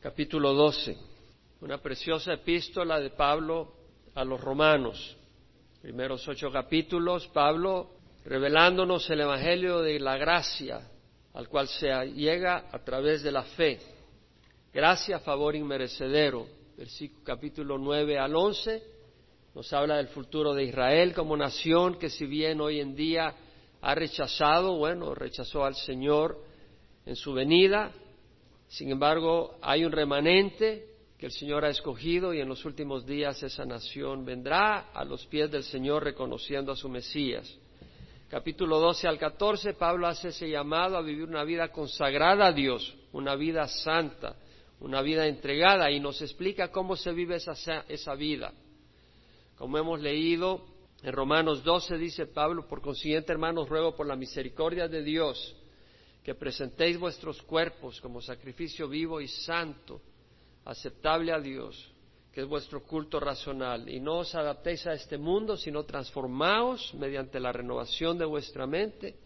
capítulo 12, una preciosa epístola de Pablo a los romanos. Primeros ocho capítulos, Pablo revelándonos el Evangelio de la gracia al cual se llega a través de la fe. Gracia, favor inmerecedero. Versículo capítulo 9 al 11 nos habla del futuro de Israel como nación que si bien hoy en día ha rechazado, bueno, rechazó al Señor en su venida, sin embargo hay un remanente que el Señor ha escogido y en los últimos días esa nación vendrá a los pies del Señor reconociendo a su Mesías. Capítulo 12 al 14, Pablo hace ese llamado a vivir una vida consagrada a Dios, una vida santa, una vida entregada y nos explica cómo se vive esa, esa vida. Como hemos leído en Romanos 12, dice Pablo, por consiguiente, hermanos, ruego por la misericordia de Dios que presentéis vuestros cuerpos como sacrificio vivo y santo, aceptable a Dios, que es vuestro culto racional, y no os adaptéis a este mundo, sino transformaos mediante la renovación de vuestra mente,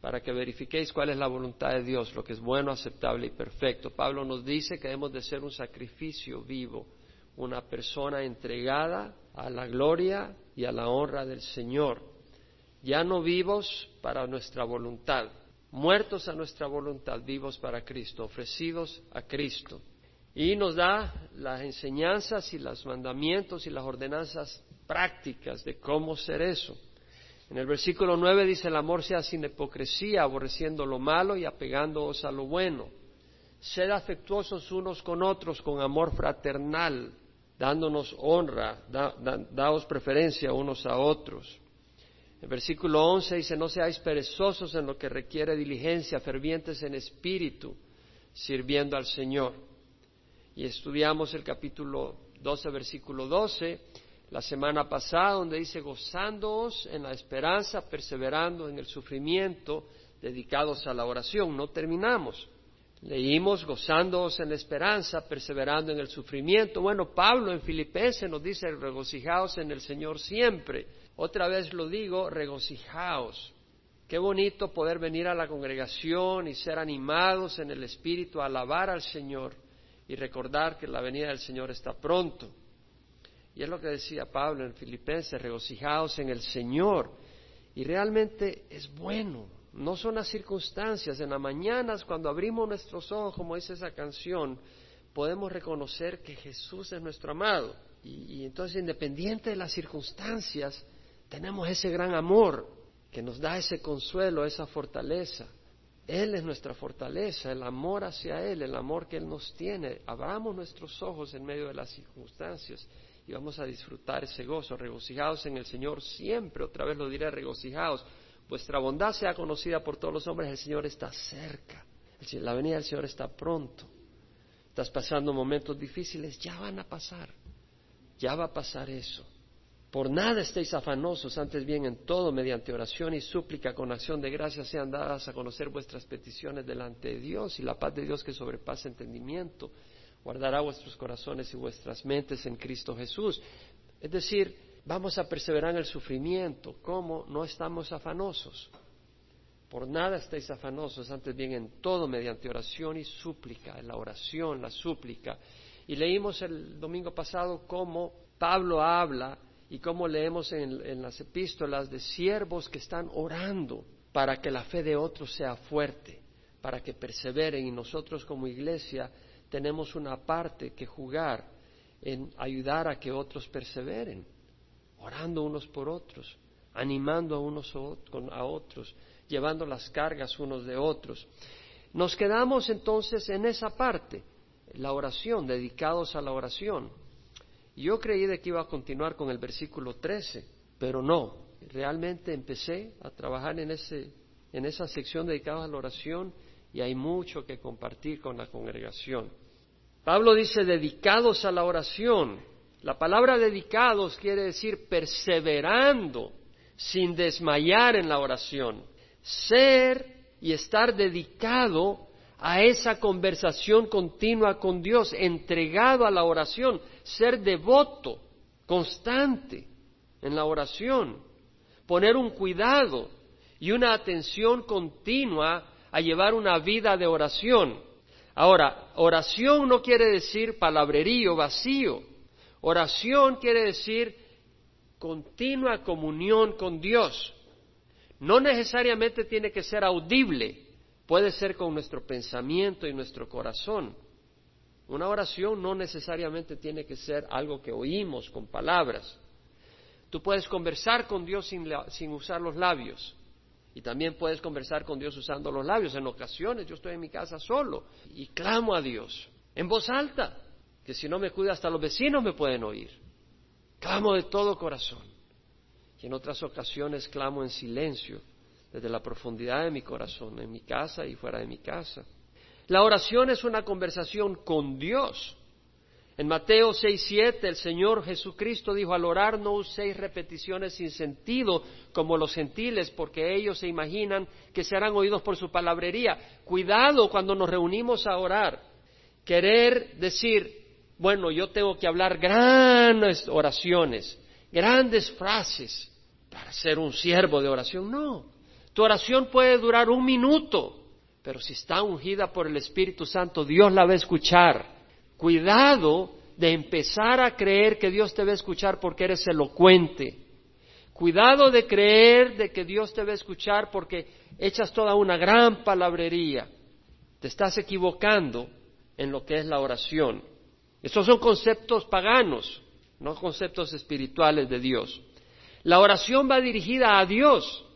para que verifiquéis cuál es la voluntad de Dios, lo que es bueno, aceptable y perfecto. Pablo nos dice que debemos de ser un sacrificio vivo, una persona entregada a la gloria y a la honra del Señor. Ya no vivos para nuestra voluntad, muertos a nuestra voluntad, vivos para Cristo, ofrecidos a Cristo. Y nos da las enseñanzas y los mandamientos y las ordenanzas prácticas de cómo ser eso. En el versículo 9 dice, el amor sea sin hipocresía, aborreciendo lo malo y apegándoos a lo bueno. Sed afectuosos unos con otros con amor fraternal, dándonos honra, daos preferencia unos a otros. El versículo 11 dice, no seáis perezosos en lo que requiere diligencia, fervientes en espíritu, sirviendo al Señor. Y estudiamos el capítulo 12, versículo 12, la semana pasada, donde dice, gozándoos en la esperanza, perseverando en el sufrimiento, dedicados a la oración. No terminamos. Leímos gozándoos en la esperanza, perseverando en el sufrimiento. Bueno, Pablo en Filipenses nos dice regocijaos en el Señor siempre. Otra vez lo digo, regocijaos. Qué bonito poder venir a la congregación y ser animados en el Espíritu, alabar al Señor y recordar que la venida del Señor está pronto. Y es lo que decía Pablo en Filipenses, regocijaos en el Señor. Y realmente es bueno, no son las circunstancias. En las mañanas, cuando abrimos nuestros ojos, como dice esa canción, podemos reconocer que Jesús es nuestro amado. Y, entonces, independiente de las circunstancias, tenemos ese gran amor que nos da ese consuelo, esa fortaleza. Él es nuestra fortaleza, el amor hacia Él, el amor que Él nos tiene. Abramos nuestros ojos en medio de las circunstancias y vamos a disfrutar ese gozo, regocijados en el Señor siempre, otra vez lo diré, regocijados vuestra bondad sea conocida por todos los hombres, el Señor está cerca, la venida del Señor está pronto. Estás pasando momentos difíciles, ya van a pasar, ya va a pasar eso. Por nada estéis afanosos, antes bien en todo, mediante oración y súplica con acción de gracias, sean dadas a conocer vuestras peticiones delante de Dios y la paz de Dios que sobrepasa entendimiento guardará vuestros corazones y vuestras mentes en Cristo Jesús. Es decir, vamos a perseverar en el sufrimiento. ¿Cómo? No estamos afanosos. Por nada estéis afanosos, antes bien en todo mediante oración y súplica, la oración, la súplica. Y leímos el domingo pasado cómo Pablo habla y cómo leemos en, en las epístolas de siervos que están orando para que la fe de otros sea fuerte, para que perseveren y nosotros como iglesia tenemos una parte que jugar en ayudar a que otros perseveren orando unos por otros, animando a unos a otros, llevando las cargas unos de otros. Nos quedamos entonces en esa parte, la oración, dedicados a la oración. Yo creí de que iba a continuar con el versículo 13, pero no. Realmente empecé a trabajar en, ese, en esa sección dedicada a la oración y hay mucho que compartir con la congregación. Pablo dice dedicados a la oración. La palabra dedicados quiere decir perseverando, sin desmayar en la oración. Ser y estar dedicado a esa conversación continua con Dios, entregado a la oración, ser devoto, constante en la oración, poner un cuidado y una atención continua a llevar una vida de oración. Ahora, oración no quiere decir palabrerío vacío. Oración quiere decir continua comunión con Dios. No necesariamente tiene que ser audible, puede ser con nuestro pensamiento y nuestro corazón. Una oración no necesariamente tiene que ser algo que oímos con palabras. Tú puedes conversar con Dios sin, usar los labios. Y también puedes conversar con Dios usando los labios. En ocasiones yo estoy en mi casa solo y clamo a Dios en voz alta, que si no me cuida hasta los vecinos me pueden oír. Clamo de todo corazón. Y en otras ocasiones clamo en silencio, desde la profundidad de mi corazón, en mi casa y fuera de mi casa. La oración es una conversación con Dios. En Mateo 6:7 el Señor Jesucristo dijo, al orar no uséis repeticiones sin sentido como los gentiles, porque ellos se imaginan que serán oídos por su palabrería. Cuidado cuando nos reunimos a orar. Querer decir, bueno, yo tengo que hablar grandes oraciones, grandes frases para ser un siervo de oración. No, tu oración puede durar un minuto pero si está ungida por el Espíritu Santo, Dios la va a escuchar. Cuidado de empezar a creer que Dios te va a escuchar porque eres elocuente. Cuidado de creer de que Dios te va a escuchar porque echas toda una gran palabrería. Te estás equivocando en lo que es la oración. Estos son conceptos paganos, no conceptos espirituales de Dios. La oración va dirigida a Dios,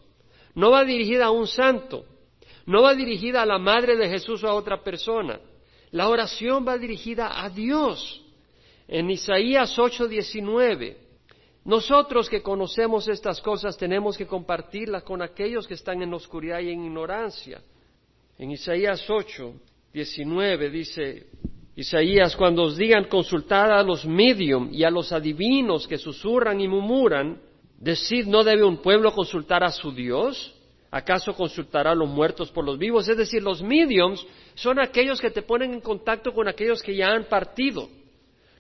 no va dirigida a un santo. No va dirigida a la madre de Jesús o a otra persona. La oración va dirigida a Dios. En Isaías 8:19, nosotros que conocemos estas cosas tenemos que compartirlas con aquellos que están en oscuridad y en ignorancia. En Isaías 8:19 dice Isaías, cuando os digan consultad a los medium y a los adivinos que susurran y murmuran, decid, ¿no debe un pueblo consultar a su Dios? ¿Acaso consultará a los muertos por los vivos? Es decir, los mediums son aquellos que te ponen en contacto con aquellos que ya han partido,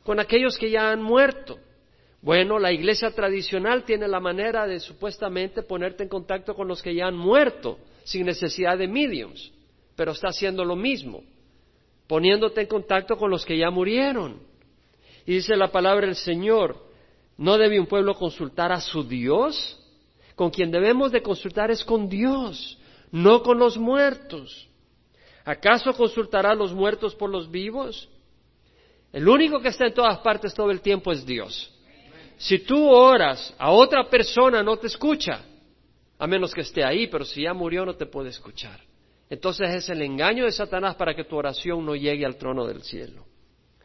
con aquellos que ya han muerto. Bueno, la iglesia tradicional tiene la manera de supuestamente ponerte en contacto con los que ya han muerto, sin necesidad de mediums, pero está haciendo lo mismo, poniéndote en contacto con los que ya murieron. Y dice la palabra del Señor, ¿no debe un pueblo consultar a su Dios? Con quien debemos de consultar es con Dios, no con los muertos. ¿Acaso consultará a los muertos por los vivos? El único que está en todas partes todo el tiempo es Dios. Si tú oras a otra persona no te escucha, a menos que esté ahí, pero si ya murió no te puede escuchar. Entonces es el engaño de Satanás para que tu oración no llegue al trono del cielo.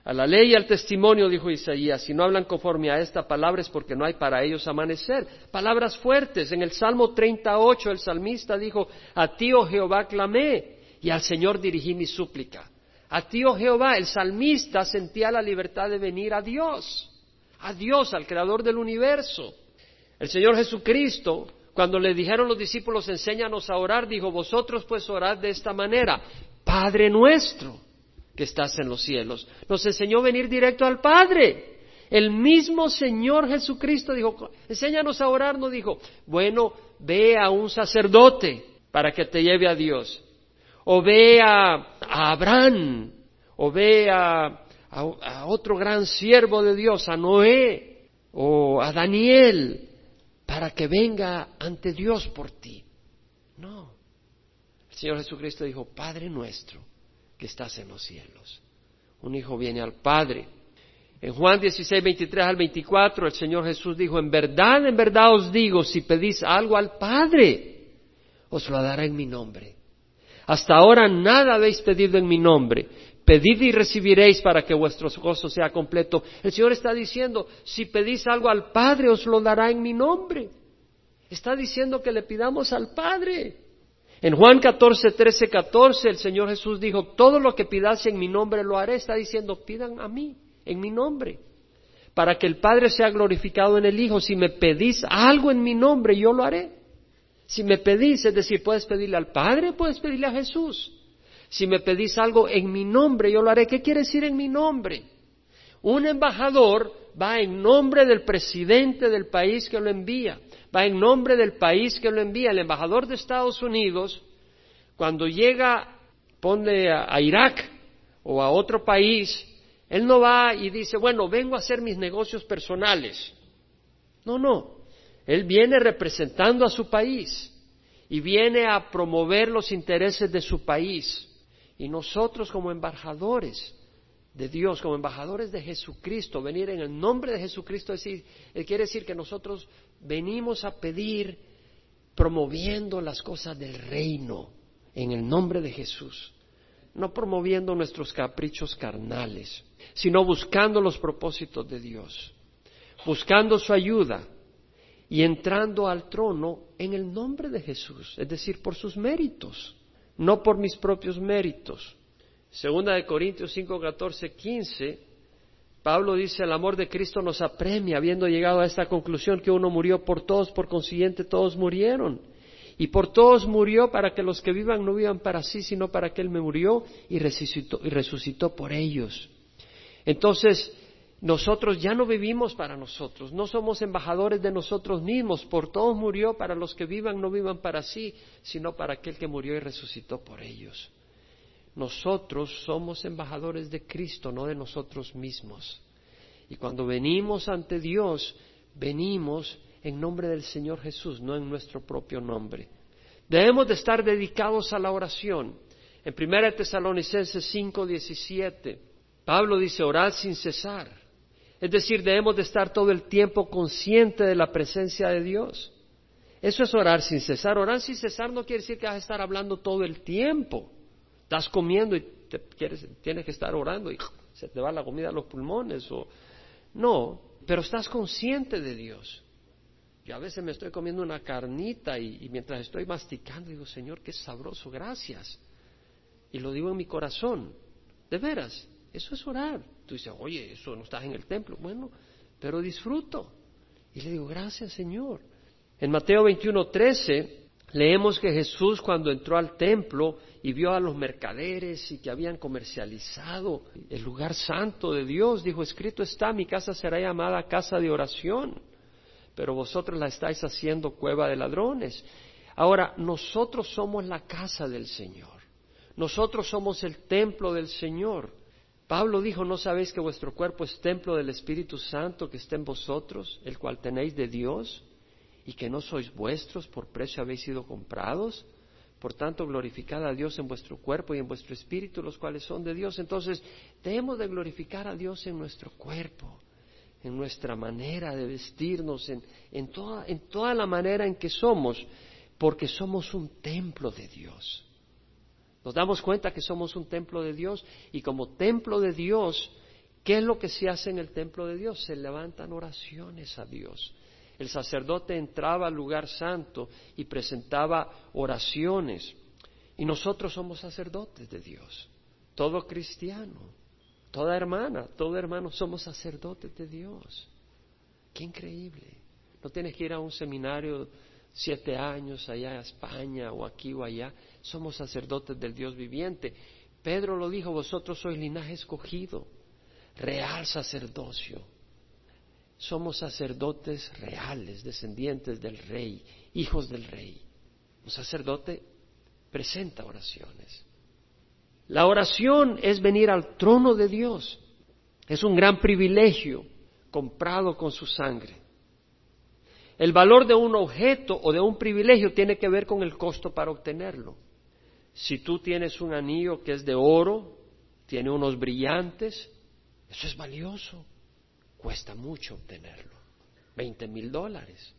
A la ley y al testimonio, dijo Isaías, si no hablan conforme a esta palabra es porque no hay para ellos amanecer. Palabras fuertes. En el Salmo 38 el salmista dijo, a ti, oh Jehová, clamé y al Señor dirigí mi súplica. A ti, oh Jehová, el salmista sentía la libertad de venir a Dios, a Dios, al Creador del universo. El Señor Jesucristo, cuando le dijeron los discípulos, enséñanos a orar, dijo, vosotros pues orad de esta manera, Padre nuestro que estás en los cielos. Nos enseñó a venir directo al Padre. El mismo Señor Jesucristo dijo, enséñanos a orar, no dijo, bueno, ve a un sacerdote para que te lleve a Dios. O ve a, Abraham, o ve a, a otro gran siervo de Dios, a Noé, o a Daniel, para que venga ante Dios por ti. No. El Señor Jesucristo dijo, Padre nuestro, que estás en los cielos. Un hijo viene al Padre. En Juan 16, 23 al 24, el Señor Jesús dijo, en verdad, en verdad os digo, si pedís algo al Padre, os lo dará en mi nombre. Hasta ahora nada habéis pedido en mi nombre. Pedid y recibiréis para que vuestro gozo sea completo. El Señor está diciendo, si pedís algo al Padre, os lo dará en mi nombre. Está diciendo que le pidamos al Padre. En Juan 14, 13, 14 el Señor Jesús dijo, todo lo que pidas en mi nombre lo haré. Está diciendo, pidan a mí, en mi nombre, para que el Padre sea glorificado en el Hijo. Si me pedís algo en mi nombre, yo lo haré. Si me pedís, es decir, puedes pedirle al Padre, puedes pedirle a Jesús. Si me pedís algo en mi nombre, yo lo haré. ¿Qué quiere decir en mi nombre? Un embajador va en nombre del presidente del país que lo envía va en nombre del país que lo envía. El embajador de Estados Unidos, cuando llega, pone a, Irak, o a otro país, él no va y dice, bueno, vengo a hacer mis negocios personales. No, no. Él viene representando a su país y viene a promover los intereses de su país. Y nosotros como embajadores de Dios, como embajadores de Jesucristo, venir en el nombre de Jesucristo, decir, quiere decir que nosotros venimos a pedir promoviendo las cosas del reino en el nombre de Jesús, no promoviendo nuestros caprichos carnales, sino buscando los propósitos de Dios, buscando su ayuda y entrando al trono en el nombre de Jesús, es decir, por sus méritos, no por mis propios méritos. Segunda de Corintios 5, 14, 15, Pablo dice, el amor de Cristo nos apremia, habiendo llegado a esta conclusión que uno murió por todos, por consiguiente todos murieron. Y por todos murió para que los que vivan no vivan para sí, sino para que Él me murió y resucitó, y resucitó por ellos. Entonces, nosotros ya no vivimos para nosotros, no somos embajadores de nosotros mismos, por todos murió para los que vivan no vivan para sí, sino para aquel que murió y resucitó por ellos. Nosotros somos embajadores de Cristo, no de nosotros mismos. Y cuando venimos ante Dios, venimos en nombre del Señor Jesús, no en nuestro propio nombre. Debemos de estar dedicados a la oración. En 1 Tesalonicenses 5, 17, Pablo dice, orad sin cesar. Es decir, debemos de estar todo el tiempo consciente de la presencia de Dios. Eso es orar sin cesar. Orar sin cesar no quiere decir que vas a estar hablando todo el tiempo. Estás comiendo y tienes que estar orando y se te va la comida a los pulmones. O... No, pero estás consciente de Dios. Yo a veces me estoy comiendo una carnita y, mientras estoy masticando digo, Señor, qué sabroso, gracias. Y lo digo en mi corazón. De veras, eso es orar. Tú dices, oye, eso no estás en el templo. Bueno, pero disfruto. Y le digo, gracias, Señor. En Mateo 21, 13, leemos que Jesús cuando entró al templo y vio a los mercaderes y que habían comercializado el lugar santo de Dios, dijo, escrito está, mi casa será llamada casa de oración, pero vosotros la estáis haciendo cueva de ladrones. Ahora, nosotros somos la casa del Señor, nosotros somos el templo del Señor. Pablo dijo, ¿no sabéis que vuestro cuerpo es templo del Espíritu Santo que está en vosotros, el cual tenéis de Dios, y que no sois vuestros, por precio habéis sido comprados? Por tanto, glorificad a Dios en vuestro cuerpo y en vuestro espíritu, los cuales son de Dios. Entonces, debemos de glorificar a Dios en nuestro cuerpo, en nuestra manera de vestirnos, en, en, toda, en toda la manera en que somos, porque somos un templo de Dios. Nos damos cuenta que somos un templo de Dios y como templo de Dios, ¿qué es lo que se hace en el templo de Dios? Se levantan oraciones a Dios el sacerdote entraba al lugar santo y presentaba oraciones. Y nosotros somos sacerdotes de Dios. Todo cristiano, toda hermana, todo hermano somos sacerdotes de Dios. Qué increíble. No tienes que ir a un seminario siete años allá a España o aquí o allá. Somos sacerdotes del Dios viviente. Pedro lo dijo, vosotros sois linaje escogido, real sacerdocio somos sacerdotes reales, descendientes del rey, hijos del rey. Un sacerdote presenta oraciones. La oración es venir al trono de Dios. Es un gran privilegio comprado con su sangre. El valor de un objeto o de un privilegio tiene que ver con el costo para obtenerlo. Si tú tienes un anillo que es de oro, tiene unos brillantes, eso es valioso. Cuesta mucho obtenerlo. Veinte mil dólares.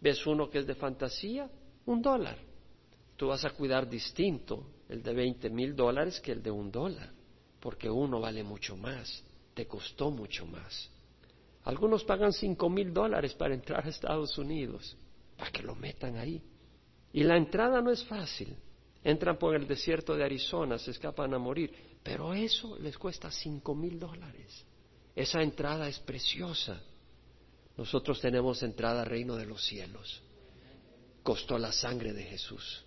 ¿Ves uno que es de fantasía? Un dólar. Tú vas a cuidar distinto el de veinte mil dólares que el de un dólar, porque uno vale mucho más, te costó mucho más. Algunos pagan cinco mil dólares para entrar a Estados Unidos, para que lo metan ahí. Y la entrada no es fácil. Entran por el desierto de Arizona, se escapan a morir, pero eso les cuesta cinco mil dólares. Esa entrada es preciosa. Nosotros tenemos entrada al reino de los cielos. Costó la sangre de Jesús.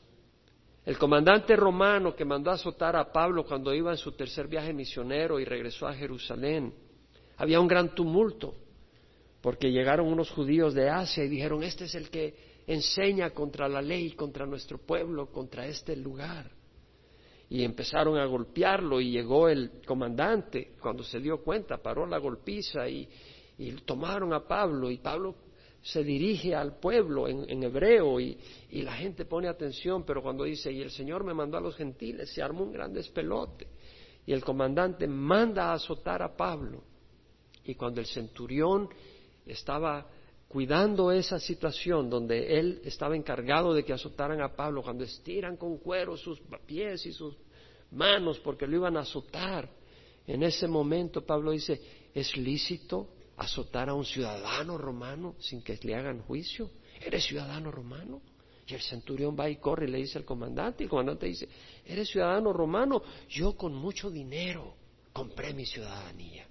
El comandante romano que mandó a azotar a Pablo cuando iba en su tercer viaje misionero y regresó a Jerusalén, había un gran tumulto porque llegaron unos judíos de Asia y dijeron, este es el que enseña contra la ley, contra nuestro pueblo, contra este lugar. Y empezaron a golpearlo y llegó el comandante cuando se dio cuenta, paró la golpiza y, tomaron a Pablo y Pablo se dirige al pueblo en, hebreo y, y, la gente pone atención, pero cuando dice, y el Señor me mandó a los gentiles, se armó un gran despelote y el comandante manda a azotar a Pablo. Y cuando el centurión estaba cuidando esa situación donde él estaba encargado de que azotaran a Pablo, cuando estiran con cuero sus pies y sus manos porque lo iban a azotar, en ese momento Pablo dice, ¿es lícito azotar a un ciudadano romano sin que le hagan juicio? ¿Eres ciudadano romano? Y el centurión va y corre y le dice al comandante, y el comandante dice, ¿eres ciudadano romano? Yo con mucho dinero compré mi ciudadanía.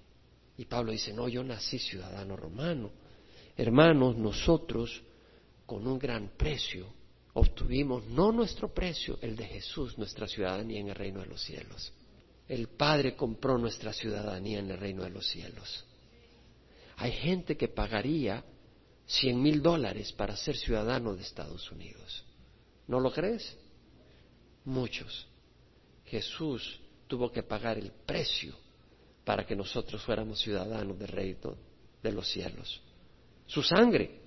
Y Pablo dice, no, yo nací ciudadano romano. Hermanos, nosotros con un gran precio obtuvimos no nuestro precio, el de Jesús, nuestra ciudadanía en el reino de los cielos. El Padre compró nuestra ciudadanía en el reino de los cielos. Hay gente que pagaría cien mil dólares para ser ciudadano de Estados Unidos. ¿No lo crees? Muchos. Jesús tuvo que pagar el precio para que nosotros fuéramos ciudadanos del reino de los cielos su sangre.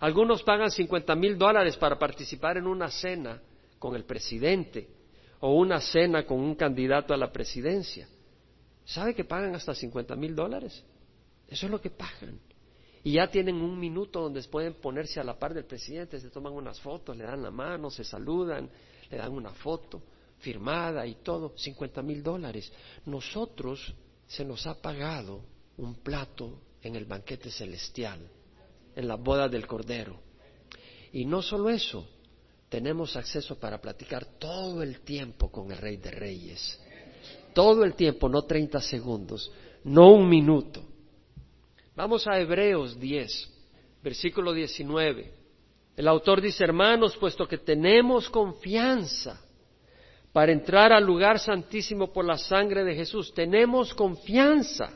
Algunos pagan cincuenta mil dólares para participar en una cena con el presidente o una cena con un candidato a la presidencia. ¿Sabe que pagan hasta cincuenta mil dólares? Eso es lo que pagan. Y ya tienen un minuto donde pueden ponerse a la par del presidente, se toman unas fotos, le dan la mano, se saludan, le dan una foto firmada y todo, cincuenta mil dólares. Nosotros se nos ha pagado un plato en el banquete celestial, en la boda del Cordero. Y no solo eso, tenemos acceso para platicar todo el tiempo con el Rey de Reyes. Todo el tiempo, no 30 segundos, no un minuto. Vamos a Hebreos 10, versículo 19. El autor dice, hermanos, puesto que tenemos confianza para entrar al lugar santísimo por la sangre de Jesús, tenemos confianza.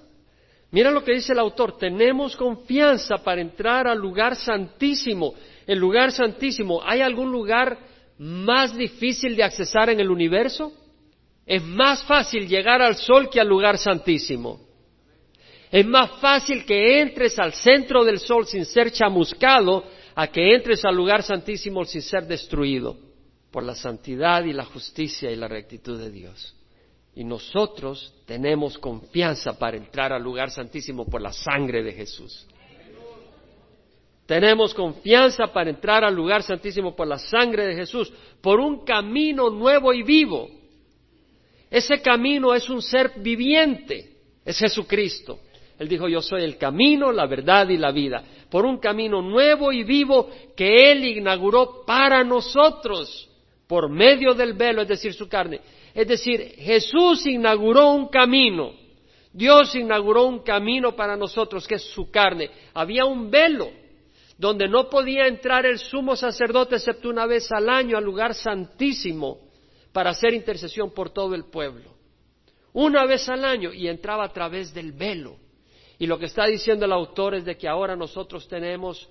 Mira lo que dice el autor, tenemos confianza para entrar al lugar santísimo. El lugar santísimo, ¿hay algún lugar más difícil de accesar en el universo? Es más fácil llegar al sol que al lugar santísimo. Es más fácil que entres al centro del sol sin ser chamuscado a que entres al lugar santísimo sin ser destruido por la santidad y la justicia y la rectitud de Dios. Y nosotros tenemos confianza para entrar al lugar santísimo por la sangre de Jesús. Tenemos confianza para entrar al lugar santísimo por la sangre de Jesús, por un camino nuevo y vivo. Ese camino es un ser viviente, es Jesucristo. Él dijo, yo soy el camino, la verdad y la vida, por un camino nuevo y vivo que Él inauguró para nosotros, por medio del velo, es decir, su carne. Es decir, Jesús inauguró un camino. Dios inauguró un camino para nosotros, que es su carne. Había un velo donde no podía entrar el sumo sacerdote excepto una vez al año al lugar santísimo para hacer intercesión por todo el pueblo. Una vez al año y entraba a través del velo. Y lo que está diciendo el autor es de que ahora nosotros tenemos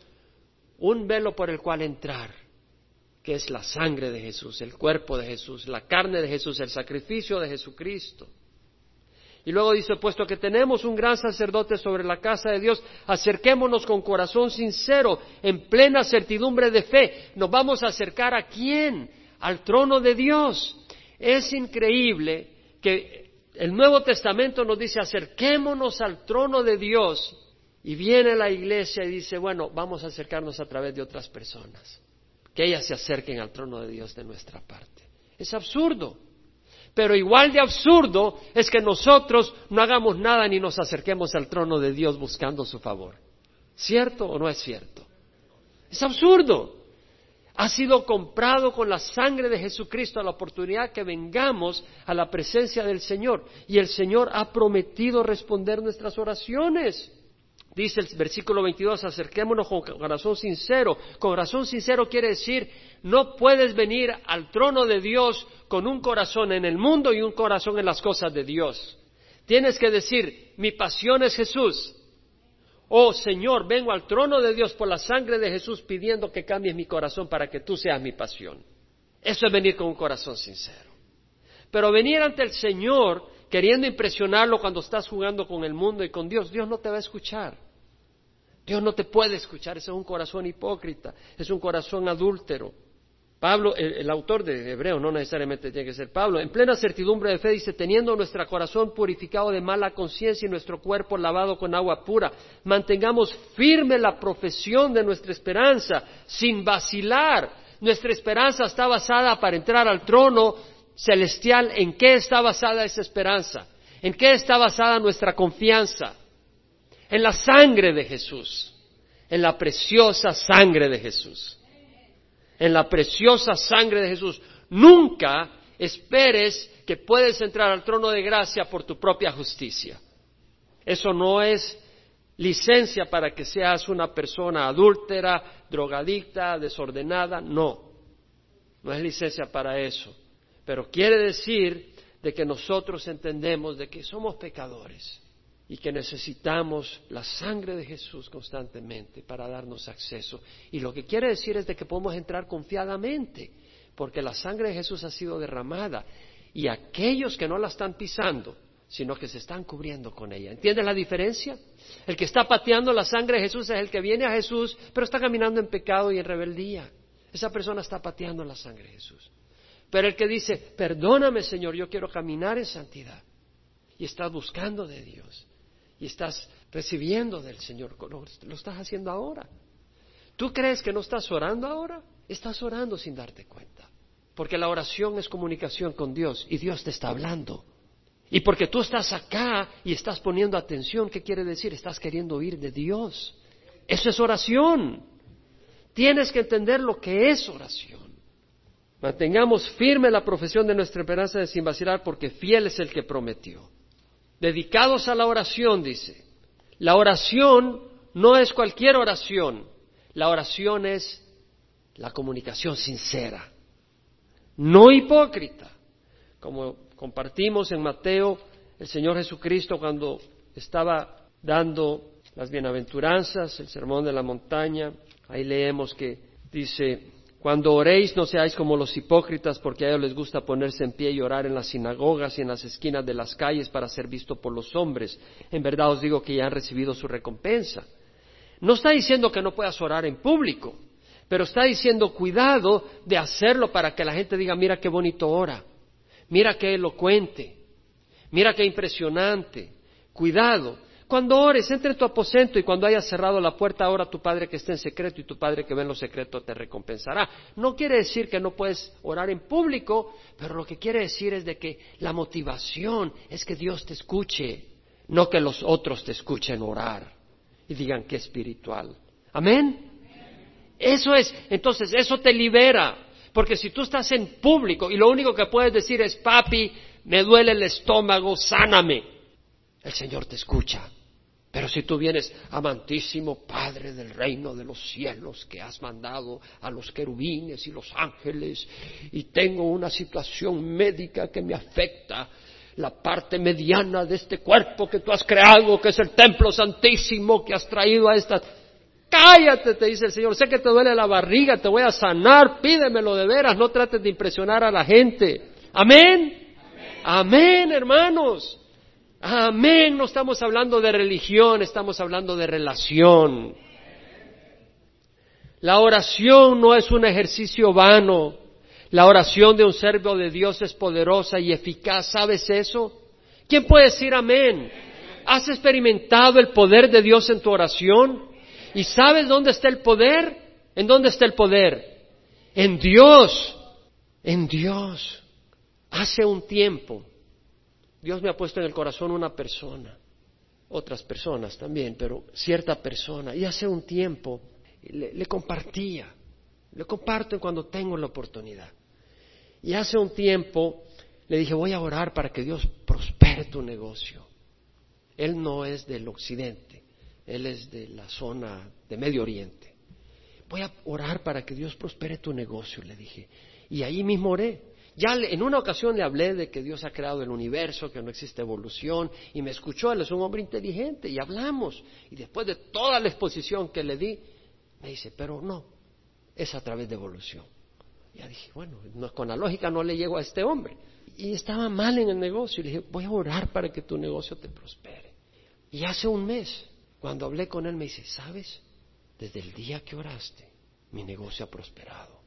un velo por el cual entrar que es la sangre de Jesús, el cuerpo de Jesús, la carne de Jesús, el sacrificio de Jesucristo. Y luego dice, puesto que tenemos un gran sacerdote sobre la casa de Dios, acerquémonos con corazón sincero, en plena certidumbre de fe. Nos vamos a acercar a quién? Al trono de Dios. Es increíble que el Nuevo Testamento nos dice, acerquémonos al trono de Dios. Y viene la iglesia y dice, bueno, vamos a acercarnos a través de otras personas que ellas se acerquen al trono de Dios de nuestra parte. Es absurdo. Pero igual de absurdo es que nosotros no hagamos nada ni nos acerquemos al trono de Dios buscando su favor. ¿Cierto o no es cierto? Es absurdo. Ha sido comprado con la sangre de Jesucristo la oportunidad que vengamos a la presencia del Señor. Y el Señor ha prometido responder nuestras oraciones. Dice el versículo 22, acerquémonos con corazón sincero. Con corazón sincero quiere decir, no puedes venir al trono de Dios con un corazón en el mundo y un corazón en las cosas de Dios. Tienes que decir, mi pasión es Jesús. Oh Señor, vengo al trono de Dios por la sangre de Jesús pidiendo que cambies mi corazón para que tú seas mi pasión. Eso es venir con un corazón sincero. Pero venir ante el Señor queriendo impresionarlo cuando estás jugando con el mundo y con Dios, Dios no te va a escuchar. Dios no te puede escuchar, ese es un corazón hipócrita, es un corazón adúltero. Pablo, el, autor de Hebreo, no necesariamente tiene que ser Pablo, en plena certidumbre de fe dice, teniendo nuestro corazón purificado de mala conciencia y nuestro cuerpo lavado con agua pura, mantengamos firme la profesión de nuestra esperanza, sin vacilar. Nuestra esperanza está basada para entrar al trono celestial. ¿En qué está basada esa esperanza? ¿En qué está basada nuestra confianza? En la sangre de Jesús, en la preciosa sangre de Jesús en la preciosa sangre de Jesús. Nunca esperes que puedes entrar al trono de gracia por tu propia justicia. Eso no es licencia para que seas una persona adúltera, drogadicta, desordenada, no. No es licencia para eso. Pero quiere decir de que nosotros entendemos de que somos pecadores y que necesitamos la sangre de Jesús constantemente para darnos acceso. Y lo que quiere decir es de que podemos entrar confiadamente, porque la sangre de Jesús ha sido derramada y aquellos que no la están pisando, sino que se están cubriendo con ella. ¿Entiendes la diferencia? El que está pateando la sangre de Jesús es el que viene a Jesús, pero está caminando en pecado y en rebeldía. Esa persona está pateando la sangre de Jesús. Pero el que dice, perdóname Señor, yo quiero caminar en santidad, y está buscando de Dios, y estás recibiendo del Señor. Lo, estás haciendo ahora. ¿Tú crees que no estás orando ahora? Estás orando sin darte cuenta. Porque la oración es comunicación con Dios y Dios te está hablando. Y porque tú estás acá y estás poniendo atención, ¿qué quiere decir? Estás queriendo oír de Dios. Eso es oración. Tienes que entender lo que es oración. Mantengamos firme la profesión de nuestra esperanza de sin vacilar porque fiel es el que prometió. Dedicados a la oración, dice. La oración no es cualquier oración, la oración es la comunicación sincera, no hipócrita, como compartimos en Mateo, el Señor Jesucristo cuando estaba dando las bienaventuranzas, el sermón de la montaña, ahí leemos que dice, cuando oréis no seáis como los hipócritas, porque a ellos les gusta ponerse en pie y orar en las sinagogas y en las esquinas de las calles para ser visto por los hombres. En verdad os digo que ya han recibido su recompensa. No está diciendo que no puedas orar en público, pero está diciendo cuidado de hacerlo para que la gente diga, mira qué bonito ora, mira qué elocuente, mira qué impresionante. Cuidado, cuando ores, entre en tu aposento y cuando hayas cerrado la puerta, ora a tu Padre que está en secreto y tu Padre que ve en lo secreto te recompensará. No quiere decir que no puedes orar en público, pero lo que quiere decir es de que la motivación es que Dios te escuche, no que los otros te escuchen orar y digan que espiritual. Amén. Eso es, entonces eso te libera, porque si tú estás en público y lo único que puedes decir es, papi, me duele el estómago, sáname, el Señor te escucha. Pero si tú vienes, amantísimo Padre del reino de los cielos, que has mandado a los querubines y los ángeles, y tengo una situación médica que me afecta, la parte mediana de este cuerpo que tú has creado, que es el templo santísimo que has traído a esta... Cállate, te dice el Señor, sé que te duele la barriga, te voy a sanar, pídemelo de veras, no trates de impresionar a la gente. Amén. Amén, hermanos. Amén, no estamos hablando de religión, estamos hablando de relación. La oración no es un ejercicio vano. La oración de un servo de Dios es poderosa y eficaz. ¿Sabes eso? ¿Quién puede decir amén? ¿Has experimentado el poder de Dios en tu oración? ¿Y sabes dónde está el poder? ¿En dónde está el poder? En Dios. En Dios. Hace un tiempo Dios me ha puesto en el corazón una persona, otras personas también, pero cierta persona. Y hace un tiempo le, compartía, le comparto cuando tengo la oportunidad. Y hace un tiempo le dije, voy a orar para que Dios prospere tu negocio. Él no es del occidente, él es de la zona de Medio Oriente. Voy a orar para que Dios prospere tu negocio, le dije. Y ahí mismo oré. Ya en una ocasión le hablé de que Dios ha creado el universo, que no existe evolución, y me escuchó, él es un hombre inteligente, y hablamos. Y después de toda la exposición que le di, me dice, pero no, es a través de evolución. Ya dije, bueno, con la lógica no le llego a este hombre. y estaba mal en el negocio. Y le dije, voy a orar para que tu negocio te prospere. Y hace un mes, cuando hablé con él, me dice, ¿sabes? Desde el día que oraste, mi negocio ha prosperado.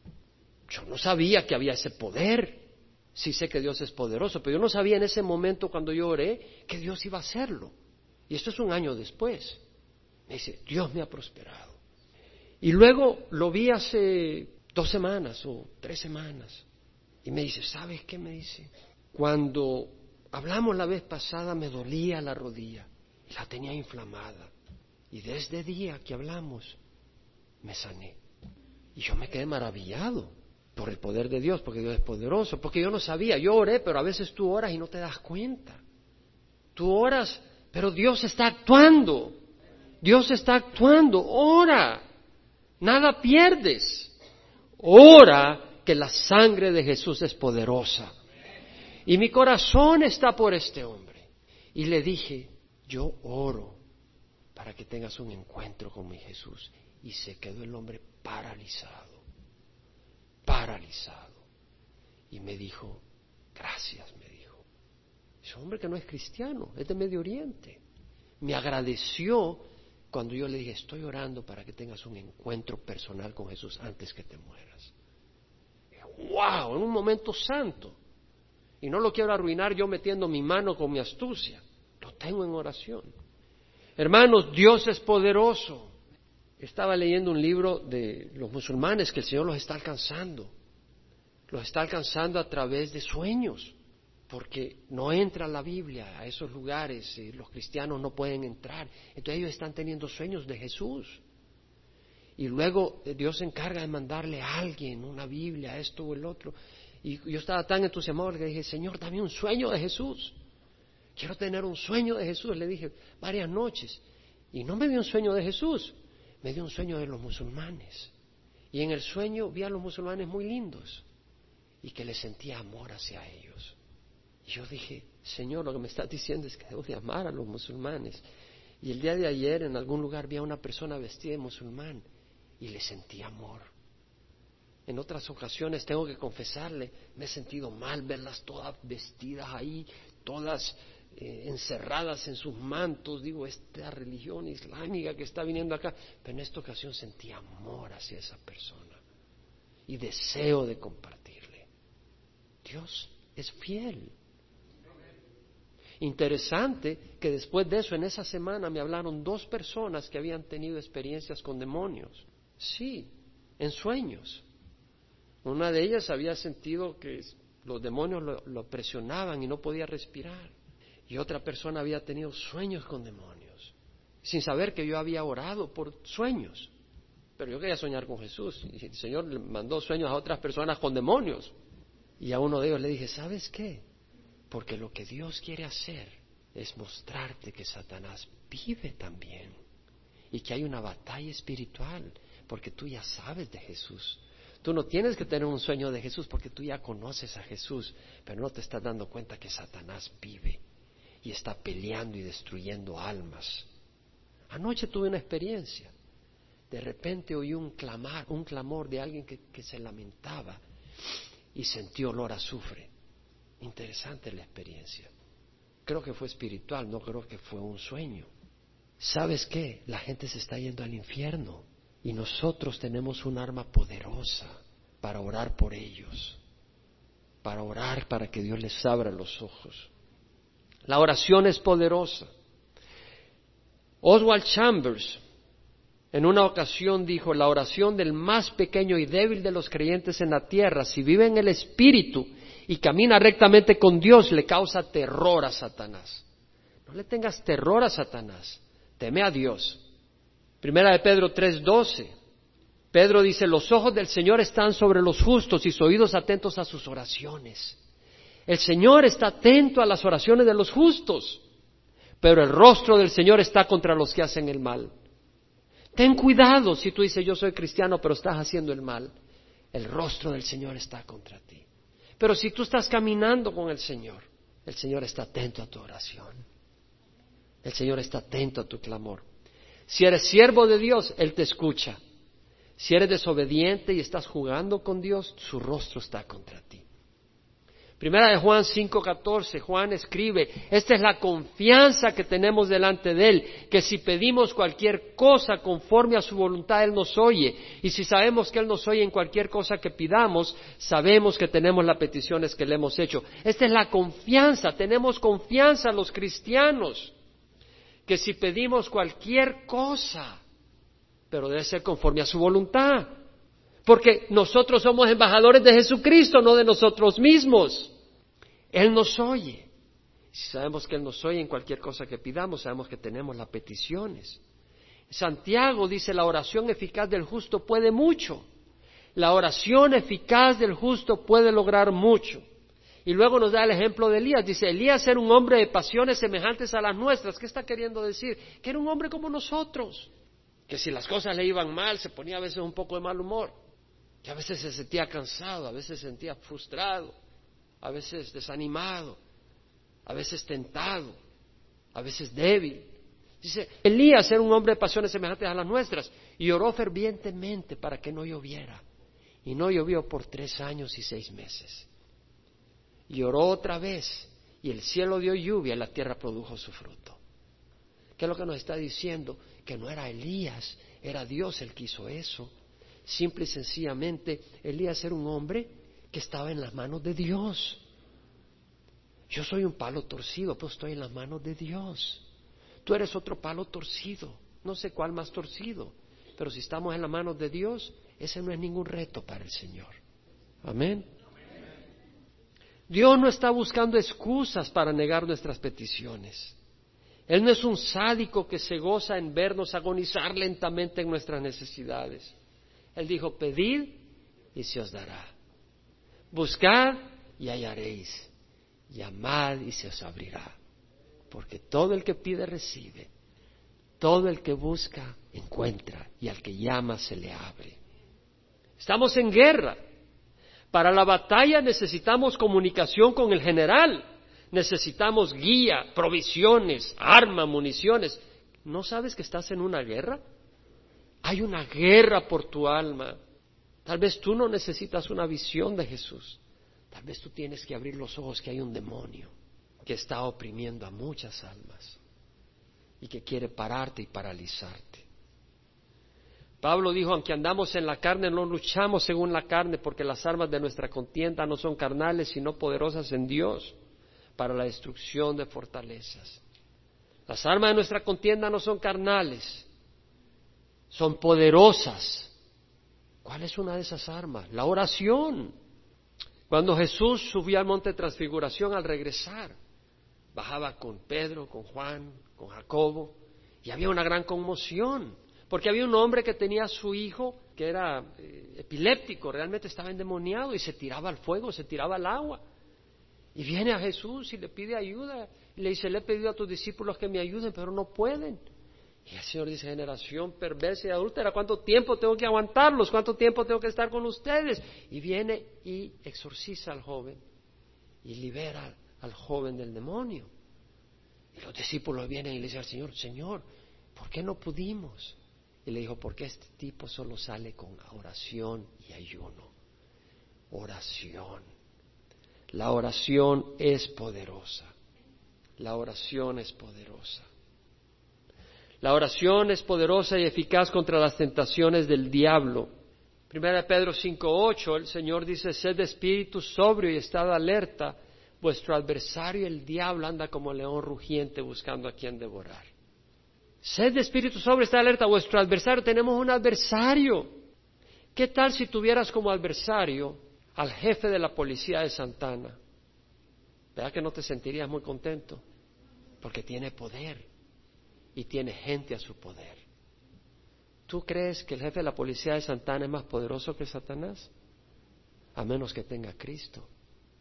Yo no sabía que había ese poder. Sí sé que Dios es poderoso, pero yo no sabía en ese momento cuando yo oré que Dios iba a hacerlo. Y esto es un año después. Me dice, Dios me ha prosperado. Y luego lo vi hace dos semanas o tres semanas. Y me dice, ¿sabes qué me dice? Cuando hablamos la vez pasada me dolía la rodilla la tenía inflamada. Y desde día que hablamos me sané. Y yo me quedé maravillado por el poder de Dios, porque Dios es poderoso, porque yo no sabía, yo oré, pero a veces tú oras y no te das cuenta. Tú oras, pero Dios está actuando. Dios está actuando, ora. Nada pierdes. Ora que la sangre de Jesús es poderosa. Y mi corazón está por este hombre. Y le dije, yo oro para que tengas un encuentro con mi Jesús. Y se quedó el hombre paralizado, paralizado. Y me dijo, gracias, me dijo. Ese hombre que no es cristiano, es de Medio Oriente. Me agradeció cuando yo le dije, estoy orando para que tengas un encuentro personal con Jesús antes que te mueras. ¡Wow! En un momento santo. Y no lo quiero arruinar yo metiendo mi mano con mi astucia. Lo tengo en oración. Hermanos, Dios es poderoso. Estaba leyendo un libro de los musulmanes que el Señor los está alcanzando. Los está alcanzando a través de sueños porque no entra la Biblia a esos lugares, y los cristianos no pueden entrar. Entonces ellos están teniendo sueños de Jesús. Y luego eh, Dios se encarga de mandarle a alguien una Biblia, esto o el otro. Y yo estaba tan entusiasmado que dije, Señor, dame un sueño de Jesús. Quiero tener un sueño de Jesús. Le dije varias noches. Y no me dio un sueño de Jesús, me dio un sueño de los musulmanes. Y en el sueño vi a los musulmanes muy lindos y que les sentía amor hacia ellos. Y yo dije, Señor, lo que me estás diciendo es que debo de amar a los musulmanes. Y el día de ayer en algún lugar vi a una persona vestida de musulmán y le sentí amor. En otras ocasiones tengo que confesarle, me he sentido mal verlas todas vestidas ahí, todas eh, encerradas en sus mantos, digo, esta religión islámica que está viniendo acá, pero en esta ocasión sentí amor hacia esa persona y deseo de compartirle. Dios es fiel. Interesante que después de eso, en esa semana, me hablaron dos personas que habían tenido experiencias con demonios. Sí, en sueños. Una de ellas había sentido que los demonios lo, presionaban y no podía respirar. Y otra persona había tenido sueños con demonios, sin saber que yo había orado por sueños. Pero yo quería soñar con Jesús. Y el Señor le mandó sueños a otras personas con demonios. Y a uno de ellos le dije, ¿sabes qué? Porque lo que Dios quiere hacer es mostrarte que Satanás vive también y que hay una batalla espiritual, porque tú ya sabes de Jesús. Tú no tienes que tener un sueño de Jesús porque tú ya conoces a Jesús, pero no te estás dando cuenta que Satanás vive y está peleando y destruyendo almas. Anoche tuve una experiencia. De repente oí un clamar, un clamor de alguien que, que se lamentaba y sentí olor a azufre. Interesante la experiencia. Creo que fue espiritual, no creo que fue un sueño. ¿Sabes qué? La gente se está yendo al infierno y nosotros tenemos un arma poderosa para orar por ellos, para orar para que Dios les abra los ojos. La oración es poderosa. Oswald Chambers en una ocasión dijo, la oración del más pequeño y débil de los creyentes en la tierra, si vive en el Espíritu, y camina rectamente con Dios le causa terror a Satanás. No le tengas terror a Satanás, teme a Dios. Primera de Pedro 3:12. Pedro dice, los ojos del Señor están sobre los justos y sus oídos atentos a sus oraciones. El Señor está atento a las oraciones de los justos, pero el rostro del Señor está contra los que hacen el mal. Ten cuidado si tú dices yo soy cristiano pero estás haciendo el mal. El rostro del Señor está contra ti. Pero si tú estás caminando con el Señor, el Señor está atento a tu oración. El Señor está atento a tu clamor. Si eres siervo de Dios, Él te escucha. Si eres desobediente y estás jugando con Dios, su rostro está contra ti. Primera de Juan 5:14, Juan escribe, esta es la confianza que tenemos delante de Él, que si pedimos cualquier cosa conforme a su voluntad, Él nos oye. Y si sabemos que Él nos oye en cualquier cosa que pidamos, sabemos que tenemos las peticiones que le hemos hecho. Esta es la confianza, tenemos confianza los cristianos, que si pedimos cualquier cosa, pero debe ser conforme a su voluntad. Porque nosotros somos embajadores de Jesucristo, no de nosotros mismos. Él nos oye. Si sabemos que Él nos oye en cualquier cosa que pidamos, sabemos que tenemos las peticiones. Santiago dice, la oración eficaz del justo puede mucho. La oración eficaz del justo puede lograr mucho. Y luego nos da el ejemplo de Elías. Dice, Elías era un hombre de pasiones semejantes a las nuestras. ¿Qué está queriendo decir? Que era un hombre como nosotros. Que si las cosas le iban mal, se ponía a veces un poco de mal humor a veces se sentía cansado, a veces se sentía frustrado, a veces desanimado, a veces tentado, a veces débil. Dice, Elías era un hombre de pasiones semejantes a las nuestras y oró fervientemente para que no lloviera. Y no llovió por tres años y seis meses. Y oró otra vez y el cielo dio lluvia y la tierra produjo su fruto. ¿Qué es lo que nos está diciendo? Que no era Elías, era Dios el que hizo eso. Simple y sencillamente, Elías era un hombre que estaba en las manos de Dios. Yo soy un palo torcido, pero estoy en las manos de Dios. Tú eres otro palo torcido, no sé cuál más torcido, pero si estamos en las manos de Dios, ese no es ningún reto para el Señor. Amén. Dios no está buscando excusas para negar nuestras peticiones. Él no es un sádico que se goza en vernos agonizar lentamente en nuestras necesidades. Él dijo, pedid y se os dará. Buscad y hallaréis. Llamad y se os abrirá. Porque todo el que pide recibe. Todo el que busca encuentra. Y al que llama se le abre. Estamos en guerra. Para la batalla necesitamos comunicación con el general. Necesitamos guía, provisiones, armas, municiones. ¿No sabes que estás en una guerra? Hay una guerra por tu alma. Tal vez tú no necesitas una visión de Jesús. Tal vez tú tienes que abrir los ojos que hay un demonio que está oprimiendo a muchas almas y que quiere pararte y paralizarte. Pablo dijo, aunque andamos en la carne, no luchamos según la carne, porque las armas de nuestra contienda no son carnales, sino poderosas en Dios para la destrucción de fortalezas. Las armas de nuestra contienda no son carnales, son poderosas. ¿Cuál es una de esas armas? La oración. Cuando Jesús subía al monte de transfiguración al regresar, bajaba con Pedro, con Juan, con Jacobo, y había una gran conmoción, porque había un hombre que tenía a su hijo que era eh, epiléptico, realmente estaba endemoniado y se tiraba al fuego, se tiraba al agua. Y viene a Jesús y le pide ayuda. Y le dice, le he pedido a tus discípulos que me ayuden, pero no pueden. Y el Señor dice, generación perversa y adúltera, ¿cuánto tiempo tengo que aguantarlos? ¿Cuánto tiempo tengo que estar con ustedes? Y viene y exorciza al joven y libera al joven del demonio. Y los discípulos vienen y le dicen al Señor, Señor, ¿por qué no pudimos? Y le dijo, porque este tipo solo sale con oración y ayuno. Oración. La oración es poderosa. La oración es poderosa. La oración es poderosa y eficaz contra las tentaciones del diablo. Primera Pedro 5.8, el Señor dice, sed de espíritu sobrio y estad alerta. Vuestro adversario, el diablo, anda como león rugiente buscando a quien devorar. Sed de espíritu sobrio, estad alerta. Vuestro adversario, tenemos un adversario. ¿Qué tal si tuvieras como adversario al jefe de la policía de Santana? ¿Verdad que no te sentirías muy contento? Porque tiene poder y tiene gente a su poder. ¿Tú crees que el jefe de la policía de Santana es más poderoso que Satanás? A menos que tenga Cristo,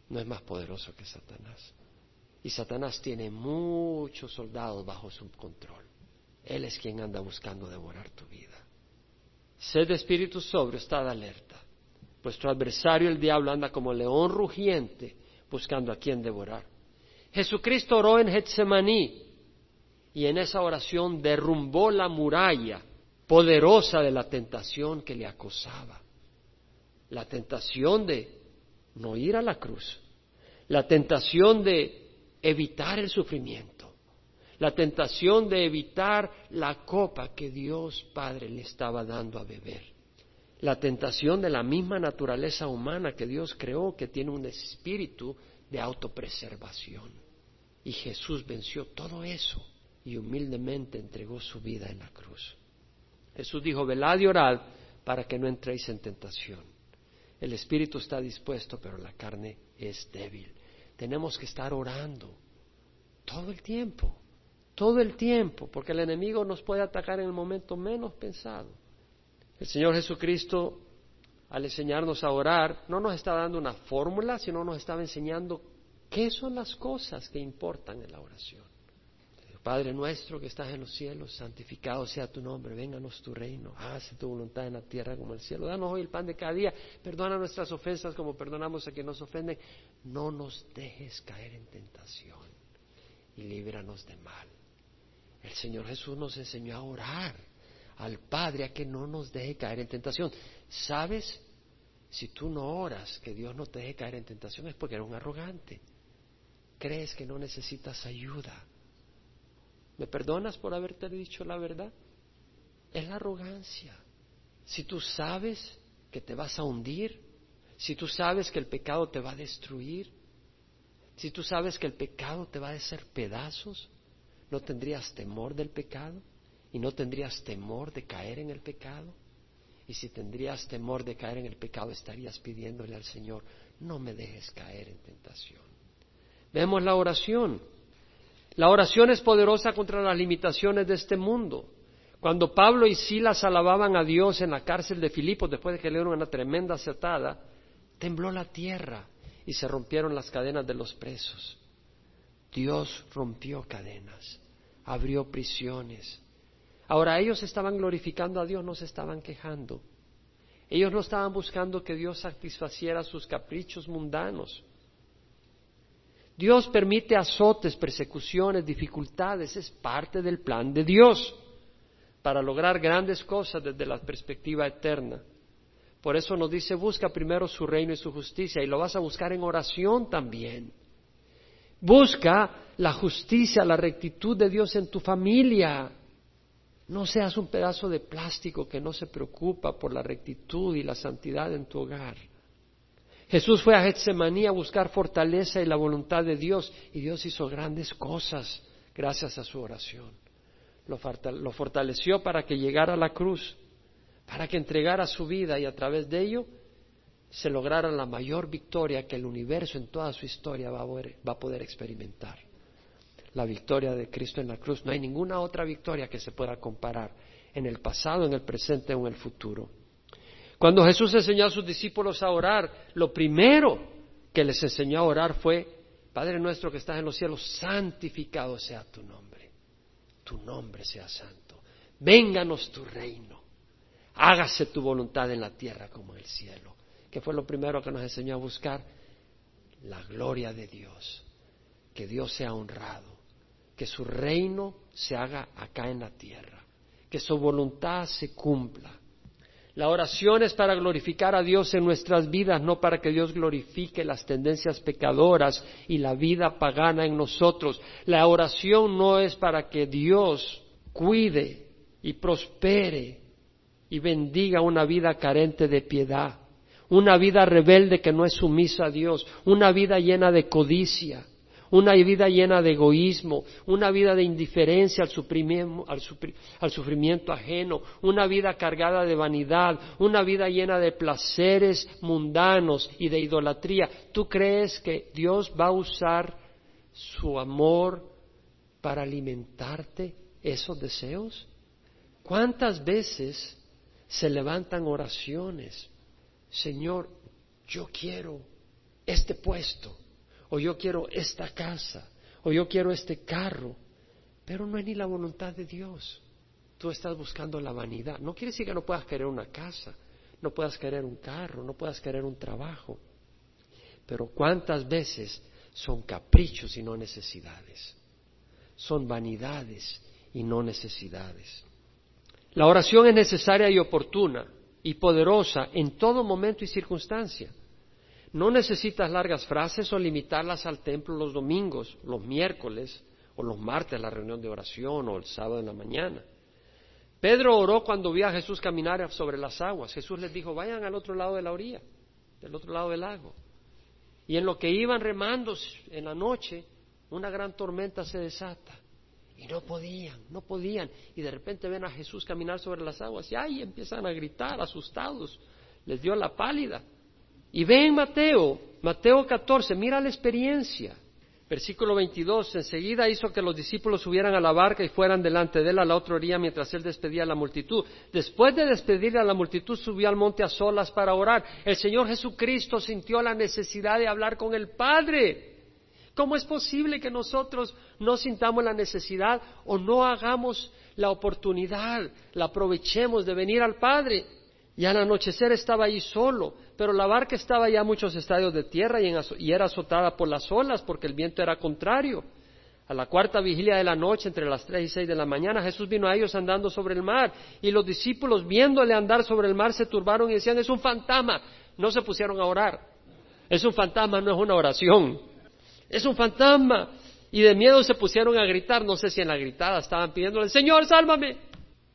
no es más poderoso que Satanás. Y Satanás tiene muchos soldados bajo su control. Él es quien anda buscando devorar tu vida. Sed de espíritu sobrio, estad alerta. Vuestro adversario, el diablo, anda como león rugiente buscando a quien devorar. Jesucristo oró en Getsemaní y en esa oración derrumbó la muralla poderosa de la tentación que le acosaba. La tentación de no ir a la cruz, la tentación de evitar el sufrimiento, la tentación de evitar la copa que Dios Padre le estaba dando a beber, la tentación de la misma naturaleza humana que Dios creó, que tiene un espíritu de autopreservación. Y Jesús venció todo eso y humildemente entregó su vida en la cruz. Jesús dijo, velad y orad para que no entréis en tentación. El espíritu está dispuesto, pero la carne es débil. Tenemos que estar orando todo el tiempo, todo el tiempo, porque el enemigo nos puede atacar en el momento menos pensado. El Señor Jesucristo, al enseñarnos a orar, no nos está dando una fórmula, sino nos estaba enseñando qué son las cosas que importan en la oración. Padre nuestro que estás en los cielos, santificado sea tu nombre, vénganos tu reino, hágase tu voluntad en la tierra como en el cielo. Danos hoy el pan de cada día, perdona nuestras ofensas como perdonamos a quien nos ofenden. No nos dejes caer en tentación y líbranos de mal. El Señor Jesús nos enseñó a orar al Padre a que no nos deje caer en tentación. ¿Sabes? Si tú no oras que Dios no te deje caer en tentación es porque eres un arrogante. Crees que no necesitas ayuda ¿Me perdonas por haberte dicho la verdad? Es la arrogancia. Si tú sabes que te vas a hundir, si tú sabes que el pecado te va a destruir, si tú sabes que el pecado te va a hacer pedazos, ¿no tendrías temor del pecado? ¿Y no tendrías temor de caer en el pecado? Y si tendrías temor de caer en el pecado, estarías pidiéndole al Señor, no me dejes caer en tentación. Vemos la oración. La oración es poderosa contra las limitaciones de este mundo. Cuando Pablo y Silas alababan a Dios en la cárcel de Filipos, después de que le dieron una tremenda azotada, tembló la tierra y se rompieron las cadenas de los presos. Dios rompió cadenas, abrió prisiones. Ahora ellos estaban glorificando a Dios, no se estaban quejando. Ellos no estaban buscando que Dios satisfaciera sus caprichos mundanos. Dios permite azotes, persecuciones, dificultades, es parte del plan de Dios para lograr grandes cosas desde la perspectiva eterna. Por eso nos dice, busca primero su reino y su justicia y lo vas a buscar en oración también. Busca la justicia, la rectitud de Dios en tu familia. No seas un pedazo de plástico que no se preocupa por la rectitud y la santidad en tu hogar. Jesús fue a Getsemaní a buscar fortaleza y la voluntad de Dios y Dios hizo grandes cosas gracias a su oración. Lo fortaleció para que llegara a la cruz, para que entregara su vida y a través de ello se lograra la mayor victoria que el universo en toda su historia va a, poder, va a poder experimentar. La victoria de Cristo en la cruz. No hay ninguna otra victoria que se pueda comparar en el pasado, en el presente o en el futuro. Cuando Jesús enseñó a sus discípulos a orar, lo primero que les enseñó a orar fue, Padre nuestro que estás en los cielos, santificado sea tu nombre, tu nombre sea santo, vénganos tu reino, hágase tu voluntad en la tierra como en el cielo. ¿Qué fue lo primero que nos enseñó a buscar? La gloria de Dios, que Dios sea honrado, que su reino se haga acá en la tierra, que su voluntad se cumpla la oración es para glorificar a Dios en nuestras vidas, no para que Dios glorifique las tendencias pecadoras y la vida pagana en nosotros. La oración no es para que Dios cuide y prospere y bendiga una vida carente de piedad, una vida rebelde que no es sumisa a Dios, una vida llena de codicia una vida llena de egoísmo, una vida de indiferencia al, sufrimiento ajeno, una vida cargada de vanidad, una vida llena de placeres mundanos y de idolatría. ¿Tú crees que Dios va a usar su amor para alimentarte esos deseos? ¿Cuántas veces se levantan oraciones? Señor, yo quiero este puesto o yo quiero esta casa, o yo quiero este carro, pero no es ni la voluntad de Dios. Tú estás buscando la vanidad. No quiere decir que no puedas querer una casa, no puedas querer un carro, no puedas querer un trabajo, pero cuántas veces son caprichos y no necesidades, son vanidades y no necesidades. La oración es necesaria y oportuna y poderosa en todo momento y circunstancia. No necesitas largas frases o limitarlas al templo los domingos, los miércoles o los martes la reunión de oración o el sábado en la mañana. Pedro oró cuando vio a Jesús caminar sobre las aguas. Jesús les dijo, vayan al otro lado de la orilla, del otro lado del lago. Y en lo que iban remando en la noche, una gran tormenta se desata. Y no podían, no podían. Y de repente ven a Jesús caminar sobre las aguas y ahí empiezan a gritar, asustados. Les dio la pálida. Y ven Mateo, Mateo 14, mira la experiencia. Versículo 22, enseguida hizo que los discípulos subieran a la barca y fueran delante de él a la otra orilla mientras él despedía a la multitud. Después de despedir a la multitud subió al monte a solas para orar. El Señor Jesucristo sintió la necesidad de hablar con el Padre. ¿Cómo es posible que nosotros no sintamos la necesidad o no hagamos la oportunidad, la aprovechemos de venir al Padre? Y al anochecer estaba allí solo, pero la barca estaba ya a muchos estadios de tierra y, era azotada por las olas porque el viento era contrario. A la cuarta vigilia de la noche, entre las tres y seis de la mañana, Jesús vino a ellos andando sobre el mar y los discípulos viéndole andar sobre el mar se turbaron y decían, es un fantasma. No se pusieron a orar. Es un fantasma, no es una oración. Es un fantasma. Y de miedo se pusieron a gritar, no sé si en la gritada estaban pidiéndole, Señor, sálvame.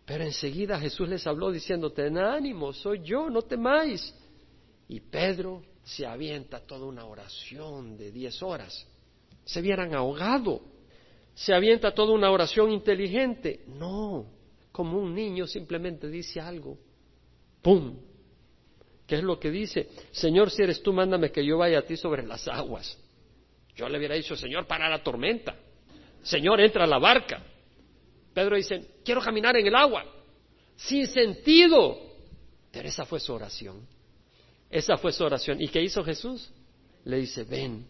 Pero enseguida Jesús les habló diciendo, ten ánimo, soy yo, no temáis. Y Pedro se avienta toda una oración de diez horas. Se vieran ahogado. Se avienta toda una oración inteligente. No, como un niño simplemente dice algo. ¡Pum! ¿Qué es lo que dice? Señor, si eres tú, mándame que yo vaya a ti sobre las aguas. Yo le hubiera dicho, Señor, para la tormenta. Señor, entra a la barca. Pedro dice, quiero caminar en el agua, sin sentido. Pero esa fue su oración. Esa fue su oración. ¿Y qué hizo Jesús? Le dice, ven.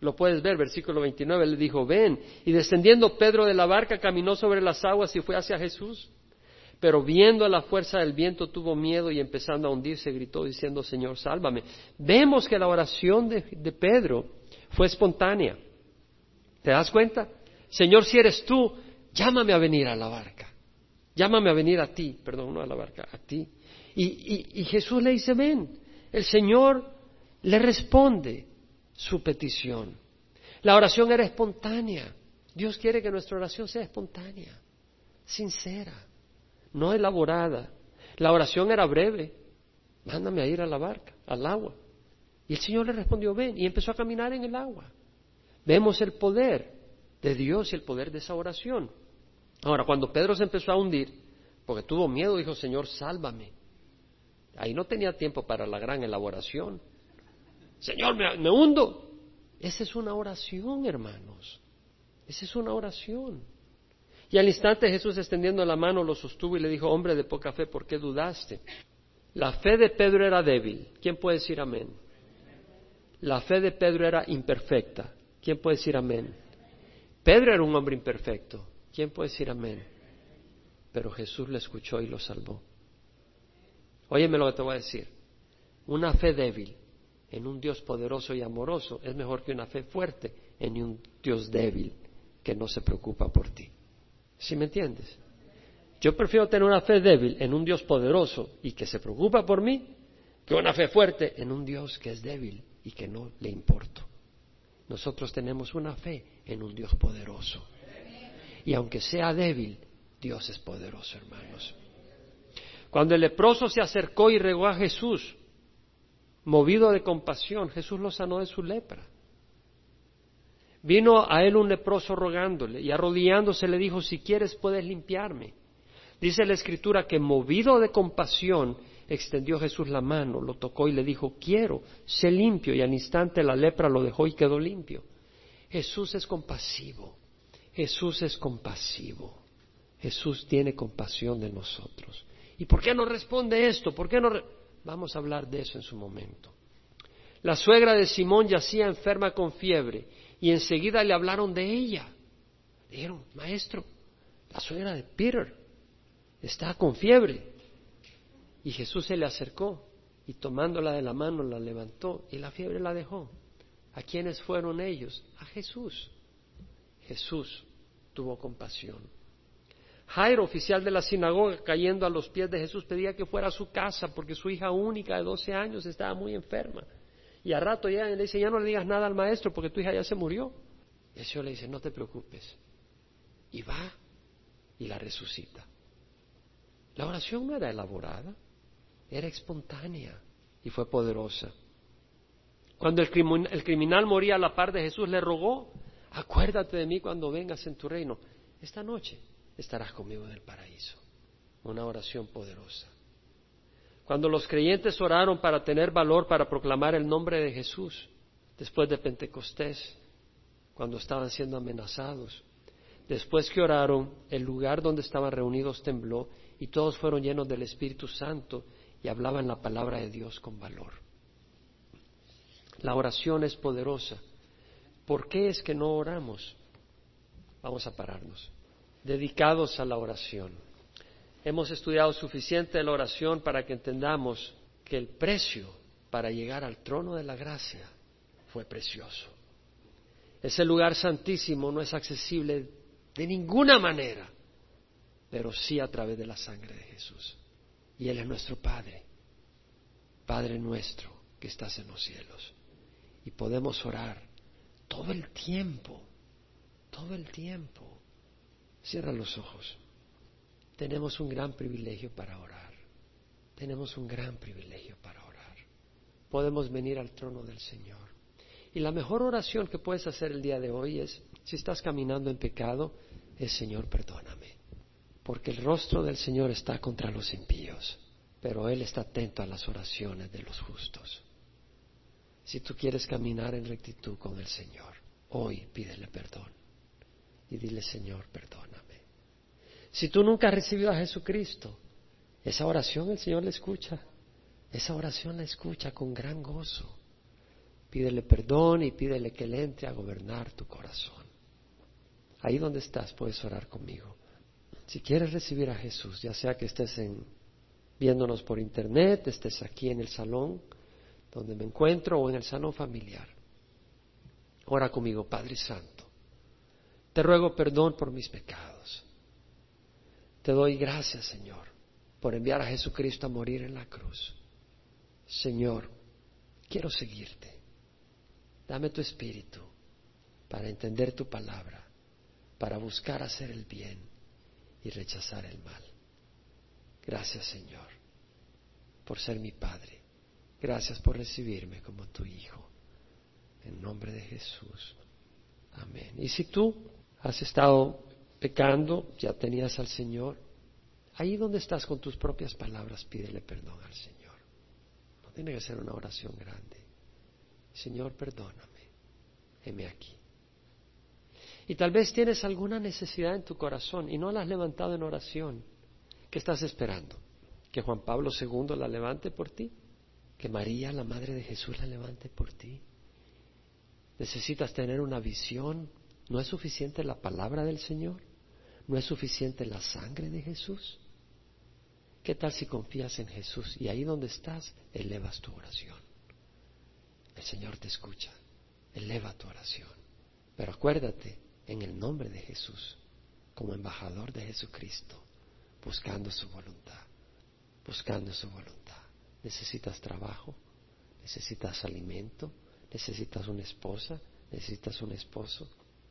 Lo puedes ver, versículo 29, le dijo, ven. Y descendiendo Pedro de la barca, caminó sobre las aguas y fue hacia Jesús. Pero viendo la fuerza del viento tuvo miedo y empezando a hundirse gritó diciendo, Señor, sálvame. Vemos que la oración de, de Pedro fue espontánea. ¿Te das cuenta? Señor, si eres tú, llámame a venir a la barca. Llámame a venir a ti, perdón, no a la barca, a ti. Y, Jesús le dice, ven. El Señor le responde su petición. La oración era espontánea. Dios quiere que nuestra oración sea espontánea, sincera, no elaborada. La oración era breve. Mándame a ir a la barca, al agua. Y el Señor le respondió, ven, y empezó a caminar en el agua. Vemos el poder de Dios y el poder de esa oración. Ahora, cuando Pedro se empezó a hundir, porque tuvo miedo, dijo, Señor, sálvame. Ahí no tenía tiempo para la gran elaboración. Señor, me, hundo. Esa es una oración, hermanos. Esa es una oración. Y al instante Jesús extendiendo la mano lo sostuvo y le dijo, hombre de poca fe, ¿por qué dudaste? La fe de Pedro era débil. ¿Quién puede decir amén? La fe de Pedro era imperfecta. ¿Quién puede decir amén? Pedro era un hombre imperfecto. ¿Quién puede decir amén? Pero Jesús le escuchó y lo salvó. Óyeme lo que te voy a decir. Una fe débil en un Dios poderoso y amoroso es mejor que una fe fuerte en un Dios débil que no se preocupa por ti. ¿Sí me entiendes? Yo prefiero tener una fe débil en un Dios poderoso y que se preocupa por mí que una fe fuerte en un Dios que es débil y que no le importo. Nosotros tenemos una fe en un Dios poderoso y aunque sea débil, Dios es poderoso, hermanos. Cuando el leproso se acercó y regó a Jesús, movido de compasión, Jesús lo sanó de su lepra. Vino a él un leproso rogándole y arrodillándose le dijo, si quieres puedes limpiarme. Dice la escritura que movido de compasión extendió Jesús la mano, lo tocó y le dijo, quiero, sé limpio. Y al instante la lepra lo dejó y quedó limpio. Jesús es compasivo. Jesús es compasivo. Jesús tiene compasión de nosotros. ¿Y por qué no responde esto? ¿Por qué no Vamos a hablar de eso en su momento. La suegra de Simón yacía enferma con fiebre y enseguida le hablaron de ella. Dijeron, maestro, la suegra de Peter está con fiebre. Y Jesús se le acercó y tomándola de la mano la levantó y la fiebre la dejó. ¿A quiénes fueron ellos? A Jesús. Jesús tuvo compasión. Jairo, oficial de la sinagoga, cayendo a los pies de Jesús, pedía que fuera a su casa porque su hija única de 12 años estaba muy enferma. Y a rato ya le dice, ya no le digas nada al maestro porque tu hija ya se murió. Y el Señor le dice, no te preocupes. Y va y la resucita. La oración no era elaborada, era espontánea y fue poderosa. Cuando el, criminal moría a la par de Jesús, le rogó, acuérdate de mí cuando vengas en tu reino. Esta noche estarás conmigo en el paraíso. Una oración poderosa. Cuando los creyentes oraron para tener valor para proclamar el nombre de Jesús, después de Pentecostés, cuando estaban siendo amenazados, después que oraron, el lugar donde estaban reunidos tembló y todos fueron llenos del Espíritu Santo y hablaban la palabra de Dios con valor. La oración es poderosa. ¿Por qué es que no oramos? Vamos a pararnos. Dedicados a la oración. Hemos estudiado suficiente la oración para que entendamos que el precio para llegar al trono de la gracia fue precioso. Ese lugar santísimo no es accesible de ninguna manera, pero sí a través de la sangre de Jesús. Y Él es nuestro Padre, Padre nuestro que estás en los cielos. Y podemos orar todo el tiempo, todo el tiempo. Cierra los ojos. Tenemos un gran privilegio para orar. Tenemos un gran privilegio para orar. Podemos venir al trono del Señor. Y la mejor oración que puedes hacer el día de hoy es, si estás caminando en pecado, es Señor, perdóname porque el rostro del Señor está contra los impíos, pero Él está atento a las oraciones de los justos. Si tú quieres caminar en rectitud con el Señor, hoy pídele perdón y dile, Señor, perdóname. Si tú nunca has recibido a Jesucristo, esa oración el Señor la escucha, esa oración la escucha con gran gozo. Pídele perdón y pídele que Él entre a gobernar tu corazón. Ahí donde estás puedes orar conmigo. Si quieres recibir a Jesús, ya sea que estés viéndonos por internet, estés aquí en el salón donde me encuentro o en el salón familiar, ora conmigo, Padre Santo. Te ruego perdón por mis pecados. Te doy gracias, Señor, por enviar a Jesucristo a morir en la cruz. Señor, quiero seguirte. Dame tu espíritu para entender tu palabra, para buscar hacer el bien y rechazar el mal. Gracias Señor por ser mi Padre. Gracias por recibirme como tu Hijo. En nombre de Jesús. Amén. Y si tú has estado pecando, ya tenías al Señor, ahí donde estás con tus propias palabras, pídele perdón al Señor. No tiene que ser una oración grande. Señor, perdóname. Heme aquí. Y tal vez tienes alguna necesidad en tu corazón y no la has levantado en oración. ¿Qué estás esperando? ¿Que Juan Pablo II la levante por ti? ¿Que María, la Madre de Jesús, la levante por ti? Necesitas tener una visión. ¿No es suficiente la palabra del Señor? ¿No es suficiente la sangre de Jesús? ¿Qué tal si confías en Jesús y ahí donde estás elevas tu oración? El Señor te escucha. Eleva tu oración. Pero acuérdate, en el nombre de Jesús, como embajador de Jesucristo, buscando su voluntad, buscando su voluntad. Necesitas trabajo, necesitas alimento, necesitas una esposa, necesitas un esposo,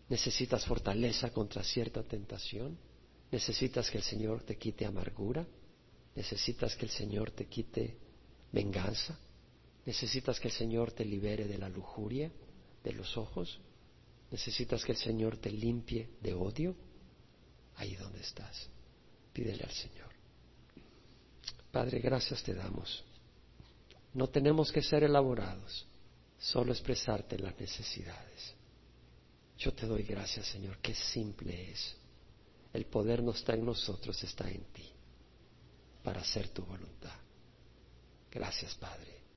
necesitas fortaleza contra cierta tentación, necesitas que el Señor te quite amargura, necesitas que el Señor te quite venganza, necesitas que el Señor te libere de la lujuria de los ojos, necesitas que el Señor te limpie de odio, ahí donde estás, pídele al Señor. Padre, gracias te damos. No tenemos que ser elaborados, solo expresarte las necesidades. Yo te doy gracias, Señor, qué simple es. El poder no está en nosotros, está en ti, para hacer tu voluntad. Gracias, Padre.